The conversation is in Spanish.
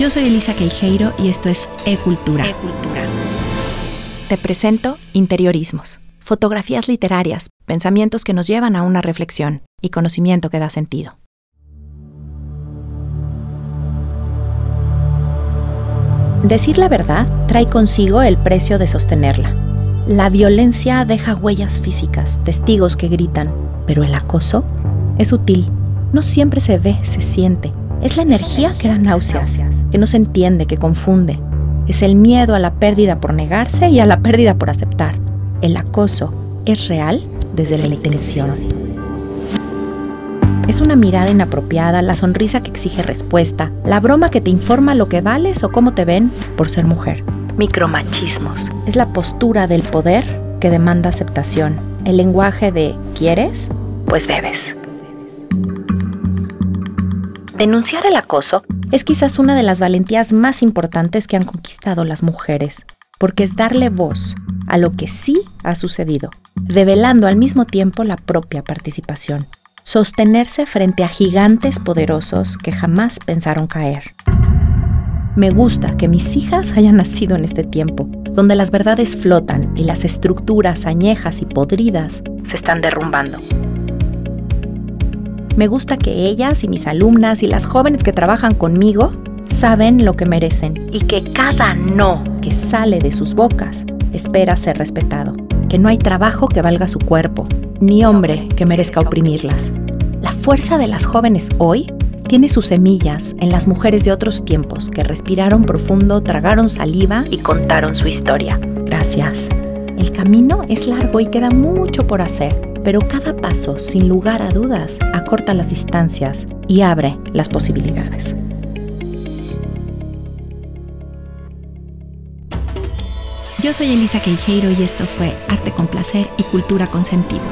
Yo soy Elisa Queijeiro y esto es E-Cultura. Te presento Interiorismos, fotografías literarias, pensamientos que nos llevan a una reflexión y conocimiento que da sentido. Decir la verdad trae consigo el precio de sostenerla. La violencia deja huellas físicas, testigos que gritan, pero el acoso es sutil. No siempre se ve, se siente. Es la energía que da náuseas, que no se entiende, que confunde. Es el miedo a la pérdida por negarse y a la pérdida por aceptar. El acoso es real desde la intención. Es una mirada inapropiada, la sonrisa que exige respuesta, la broma que te informa lo que vales o cómo te ven por ser mujer. Micromachismos. Es la postura del poder que demanda aceptación. El lenguaje de ¿quieres? Pues debes. Denunciar el acoso es quizás una de las valentías más importantes que han conquistado las mujeres, porque es darle voz a lo que sí ha sucedido, revelando al mismo tiempo la propia participación sostenerse frente a gigantes poderosos que jamás pensaron caer. Me gusta que mis hijas hayan nacido en este tiempo, donde las verdades flotan y las estructuras añejas y podridas se están derrumbando. Me gusta que ellas y mis alumnas y las jóvenes que trabajan conmigo saben lo que merecen y que cada no que sale de sus bocas espera ser respetado, que no hay trabajo que valga su cuerpo, ni hombre que merezca oprimirlas. La fuerza de las jóvenes hoy tiene sus semillas en las mujeres de otros tiempos que respiraron profundo, tragaron saliva y contaron su historia. Gracias. El camino es largo y queda mucho por hacer, pero cada paso, sin lugar a dudas, acorta las distancias y abre las posibilidades. Yo soy Elisa Queijeiro y esto fue Arte con Placer y Cultura con Sentido.